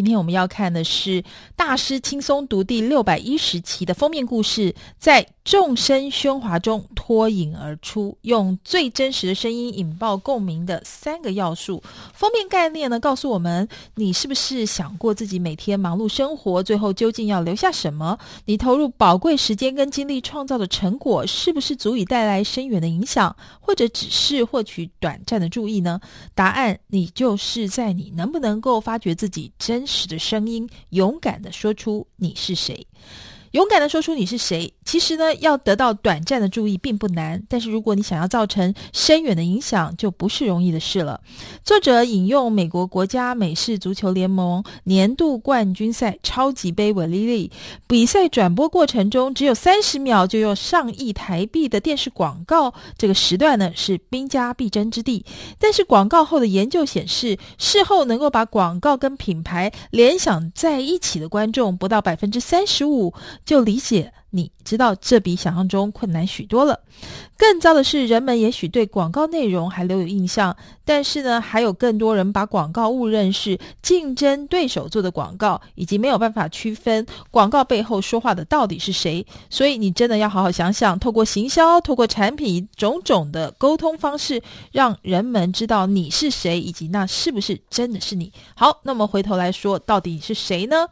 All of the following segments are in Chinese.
今天我们要看的是《大师轻松读》第六百一十期的封面故事，在众生喧哗中脱颖而出，用最真实的声音引爆共鸣的三个要素。封面概念呢，告诉我们：你是不是想过自己每天忙碌生活，最后究竟要留下什么？你投入宝贵时间跟精力创造的成果，是不是足以带来深远的影响，或者只是获取短暂的注意呢？答案，你就是在你能不能够发掘自己真实的声音，勇敢的说出你是谁。勇敢地说出你是谁。其实呢，要得到短暂的注意并不难，但是如果你想要造成深远的影响，就不是容易的事了。作者引用美国国家美式足球联盟年度冠军赛超级杯为例，比赛转播过程中只有三十秒，就有上亿台币的电视广告，这个时段呢是兵家必争之地。但是广告后的研究显示，事后能够把广告跟品牌联想在一起的观众不到百分之三十五，就理解。你知道这比想象中困难许多了。更糟的是，人们也许对广告内容还留有印象，但是呢，还有更多人把广告误认是竞争对手做的广告，以及没有办法区分广告背后说话的到底是谁。所以，你真的要好好想想，透过行销、透过产品种种的沟通方式，让人们知道你是谁，以及那是不是真的是你。好，那么回头来说，到底是谁呢？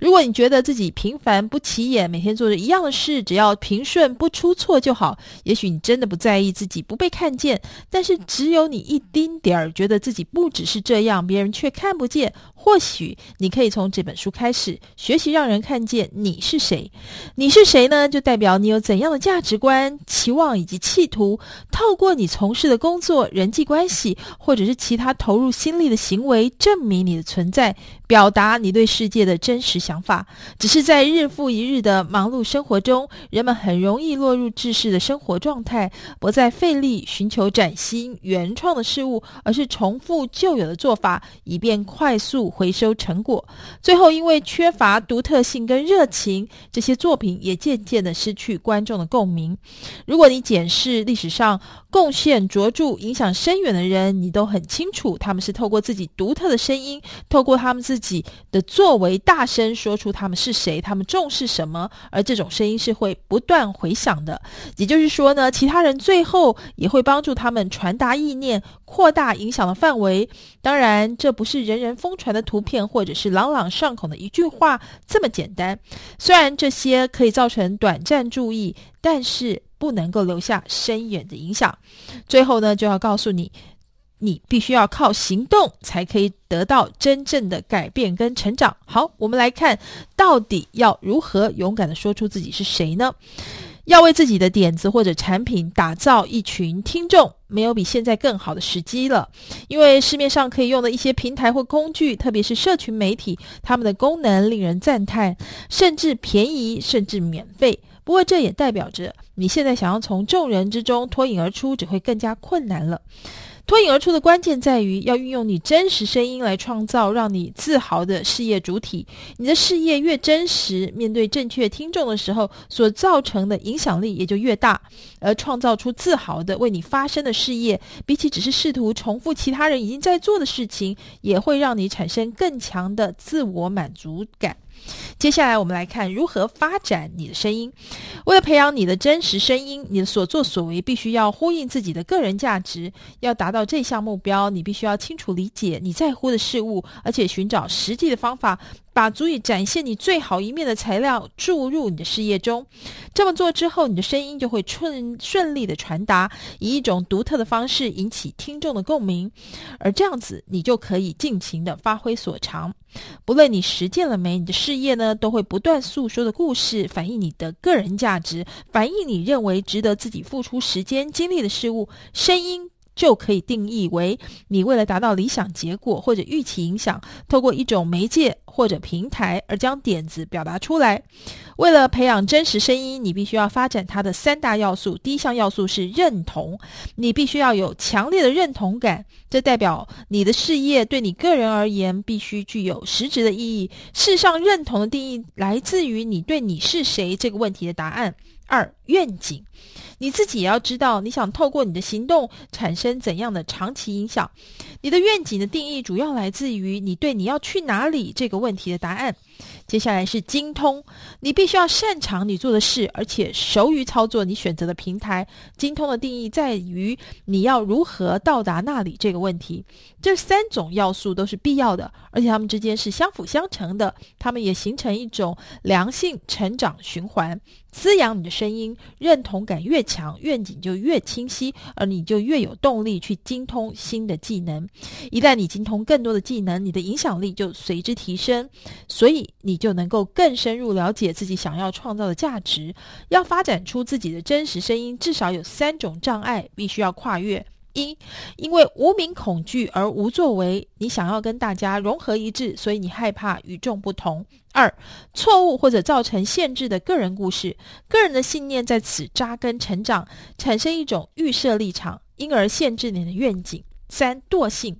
如果你觉得自己平凡不起眼，每天做着一样的事，只要平顺不出错就好，也许你。真的不在意自己不被看见，但是只有你一丁点儿觉得自己不只是这样，别人却看不见。或许你可以从这本书开始学习，让人看见你是谁。你是谁呢？就代表你有怎样的价值观、期望以及企图。透过你从事的工作、人际关系，或者是其他投入心力的行为，证明你的存在，表达你对世界的真实想法。只是在日复一日的忙碌生活活中，人们很容易落入制式的生活状态，不再费力寻求崭新、原创的事物，而是重复旧有的做法，以便快速。回收成果，最后因为缺乏独特性跟热情，这些作品也渐渐的失去观众的共鸣。如果你检视历史上贡献卓著、影响深远的人，你都很清楚，他们是透过自己独特的声音，透过他们自己的作为，大声说出他们是谁，他们重视什么，而这种声音是会不断回响的。也就是说呢，其他人最后也会帮助他们传达意念，扩大影响的范围。当然，这不是人人疯传的。图片或者是朗朗上口的一句话这么简单，虽然这些可以造成短暂注意，但是不能够留下深远的影响。最后呢，就要告诉你，你必须要靠行动才可以得到真正的改变跟成长。好，我们来看到底要如何勇敢地说出自己是谁呢？要为自己的点子或者产品打造一群听众，没有比现在更好的时机了。因为市面上可以用的一些平台或工具，特别是社群媒体，他们的功能令人赞叹，甚至便宜，甚至免费。不过，这也代表着你现在想要从众人之中脱颖而出，只会更加困难了。脱颖而出的关键在于要运用你真实声音来创造让你自豪的事业主体。你的事业越真实，面对正确听众的时候，所造成的影响力也就越大。而创造出自豪的为你发声的事业，比起只是试图重复其他人已经在做的事情，也会让你产生更强的自我满足感。接下来，我们来看如何发展你的声音。为了培养你的真实声音，你的所作所为必须要呼应自己的个人价值。要达到这项目标，你必须要清楚理解你在乎的事物，而且寻找实际的方法。把足以展现你最好一面的材料注入你的事业中，这么做之后，你的声音就会顺顺利的传达，以一种独特的方式引起听众的共鸣，而这样子，你就可以尽情的发挥所长。不论你实践了没，你的事业呢，都会不断诉说的故事，反映你的个人价值，反映你认为值得自己付出时间精力的事物，声音。就可以定义为你为了达到理想结果或者预期影响，透过一种媒介或者平台而将点子表达出来。为了培养真实声音，你必须要发展它的三大要素。第一项要素是认同，你必须要有强烈的认同感，这代表你的事业对你个人而言必须具有实质的意义。事实上，认同的定义来自于你对你是谁这个问题的答案。二、愿景。你自己也要知道，你想透过你的行动产生怎样的长期影响。你的愿景的定义主要来自于你对你要去哪里这个问题的答案。接下来是精通，你必须要擅长你做的事，而且熟于操作你选择的平台。精通的定义在于你要如何到达那里这个问题。这三种要素都是必要的，而且它们之间是相辅相成的，它们也形成一种良性成长循环。滋养你的声音，认同感越强，愿景就越清晰，而你就越有动力去精通新的技能。一旦你精通更多的技能，你的影响力就随之提升，所以你就能够更深入了解自己想要创造的价值。要发展出自己的真实声音，至少有三种障碍必须要跨越。一，因为无名恐惧而无作为，你想要跟大家融合一致，所以你害怕与众不同。二，错误或者造成限制的个人故事，个人的信念在此扎根成长，产生一种预设立场，因而限制你的愿景。三，惰性，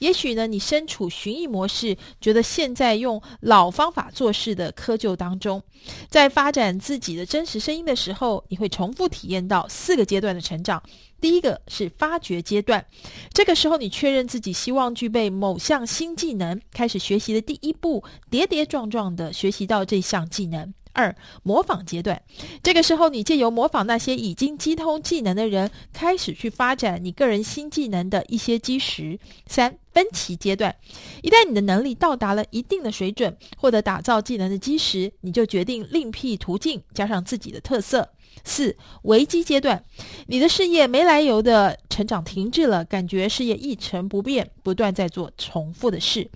也许呢，你身处循役模式，觉得现在用老方法做事的窠臼当中，在发展自己的真实声音的时候，你会重复体验到四个阶段的成长。第一个是发掘阶段，这个时候你确认自己希望具备某项新技能，开始学习的第一步，跌跌撞撞地学习到这项技能。二、模仿阶段，这个时候你借由模仿那些已经精通技能的人，开始去发展你个人新技能的一些基石。三、分歧阶段，一旦你的能力到达了一定的水准，获得打造技能的基石，你就决定另辟途径，加上自己的特色。四、危机阶段，你的事业没来由的成长停滞了，感觉事业一成不变，不断在做重复的事。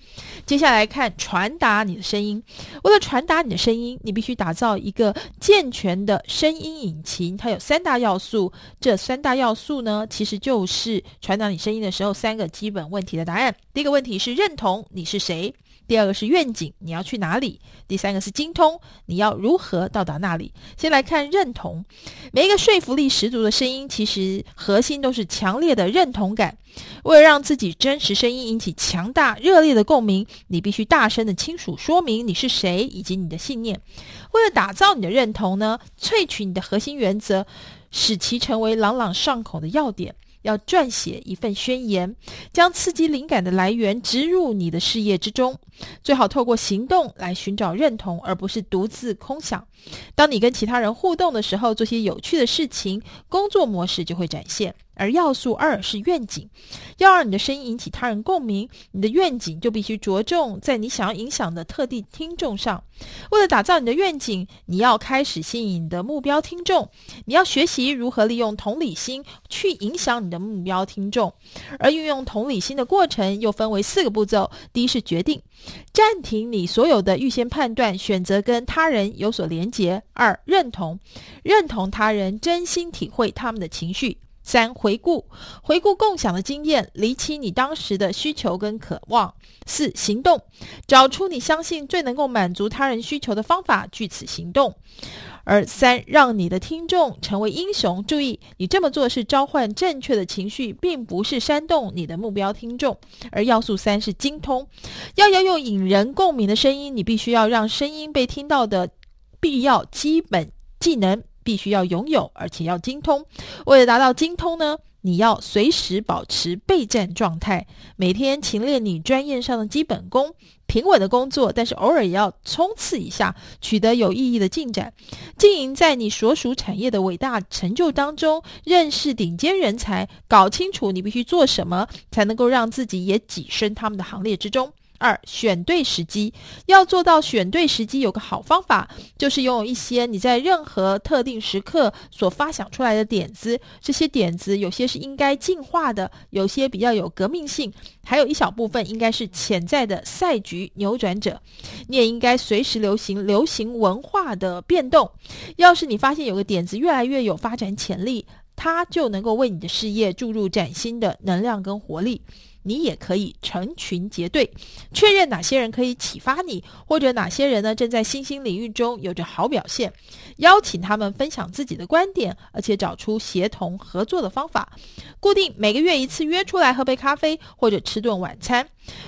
接下来看传达你的声音，为了传达你的声音，你必须打造一个健全的声音引擎，它有三大要素。这三大要素呢，其实就是传达你声音的时候三个基本问题的答案。第一个问题是认同你是谁。第二个是愿景，你要去哪里？第三个是精通，你要如何到达那里？先来看认同，每一个说服力十足的声音，其实核心都是强烈的认同感。为了让自己真实声音引起强大热烈的共鸣，你必须大声的清楚说明你是谁以及你的信念。为了打造你的认同呢，萃取你的核心原则，使其成为朗朗上口的要点。要撰写一份宣言，将刺激灵感的来源植入你的事业之中。最好透过行动来寻找认同，而不是独自空想。当你跟其他人互动的时候，做些有趣的事情，工作模式就会展现。而要素二是愿景，要让你的声音引起他人共鸣，你的愿景就必须着重在你想要影响的特定听众上。为了打造你的愿景，你要开始吸引你的目标听众，你要学习如何利用同理心去影响你的目标听众。而运用同理心的过程又分为四个步骤：第一是决定，暂停你所有的预先判断，选择跟他人有所连结；二认同，认同他人，真心体会他们的情绪。三、回顾，回顾共享的经验，厘清你当时的需求跟渴望。四、行动，找出你相信最能够满足他人需求的方法，据此行动。而三，让你的听众成为英雄。注意，你这么做是召唤正确的情绪，并不是煽动你的目标听众。而要素三是精通，要要用引人共鸣的声音，你必须要让声音被听到的必要基本技能。必须要拥有，而且要精通。为了达到精通呢，你要随时保持备战状态，每天勤练你专业上的基本功，平稳的工作，但是偶尔也要冲刺一下，取得有意义的进展。经营在你所属产业的伟大成就当中，认识顶尖人才，搞清楚你必须做什么，才能够让自己也跻身他们的行列之中。二、选对时机，要做到选对时机，有个好方法，就是拥有一些你在任何特定时刻所发想出来的点子。这些点子有些是应该进化的，有些比较有革命性，还有一小部分应该是潜在的赛局扭转者。你也应该随时流行流行文化的变动。要是你发现有个点子越来越有发展潜力，它就能够为你的事业注入崭新的能量跟活力。你也可以成群结队，确认哪些人可以启发你，或者哪些人呢，正在新兴领域中有着好表现，邀请他们分享自己的观点，而且找出协同合作的方法。固定每个月一次约出来喝杯咖啡，或者吃顿晚餐。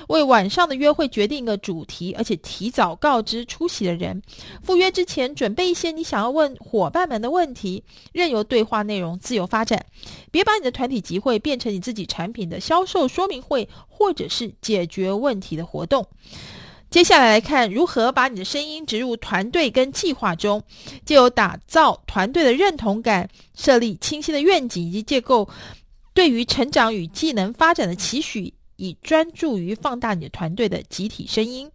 为晚上的约会决定一个主题，而且提早告知出席的人。赴约之前，准备一些你想要问伙伴们的问题，任由对话内容自由发展。别把你的团体集会变成你自己产品的销售说明会，或者是解决问题的活动。接下来来看如何把你的声音植入团队跟计划中，借由打造团队的认同感，设立清晰的愿景以及结构，对于成长与技能发展的期许，以专注于放大你的团队的集体声音。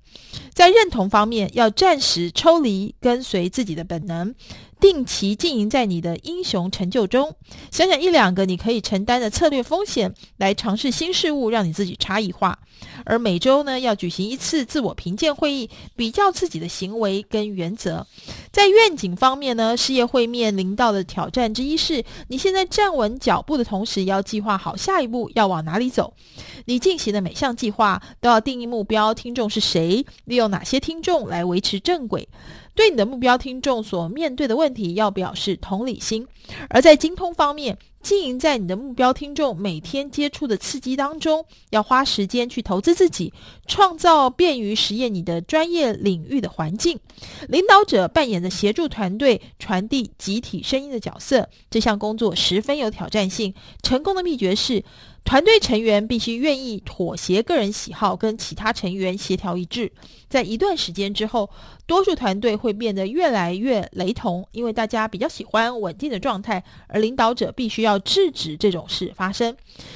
在认同方面，要暂时抽离，跟随自己的本能。定期经营在你的英雄成就中，想想一两个你可以承担的策略风险，来尝试新事物，让你自己差异化。而每周呢，要举行一次自我评鉴会议，比较自己的行为跟原则。在愿景方面呢，事业会面临到的挑战之一是，你现在站稳脚步的同时，要计划好下一步要往哪里走。你进行的每项计划都要定义目标，听众是谁，利用哪些听众来维持正轨。对你的目标听众所面对的问题，要表示同理心；而在精通方面，经营在你的目标听众每天接触的刺激当中，要花时间去投资自己，创造便于实验你的专业领域的环境。领导者扮演着协助团队传递集体声音的角色，这项工作十分有挑战性。成功的秘诀是，团队成员必须愿意妥协个人喜好，跟其他成员协调一致。在一段时间之后，多数团队会变得越来越雷同，因为大家比较喜欢稳定的状态，而领导者必须要制止这种事发生。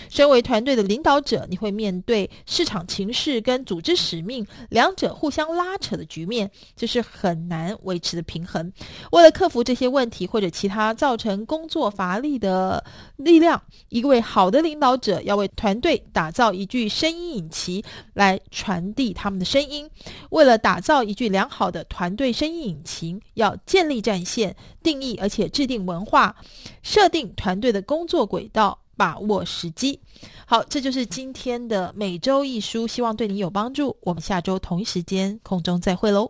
身为团队的领导者，你会面对市场情势跟组织使命两者互相拉扯的局面，这是很难维持的平衡。为了克服这些问题或者其他造成工作乏力的力量，一位好的领导者要为团队打造一具声音引擎，来传递他们的声音。为了打造一具良好的团队声音引擎，要建立战线、定义而且制定文化、设定团队的工作轨道、把握时机。好，这就是今天的每周一书，希望对你有帮助。我们下周同一时间空中再会喽。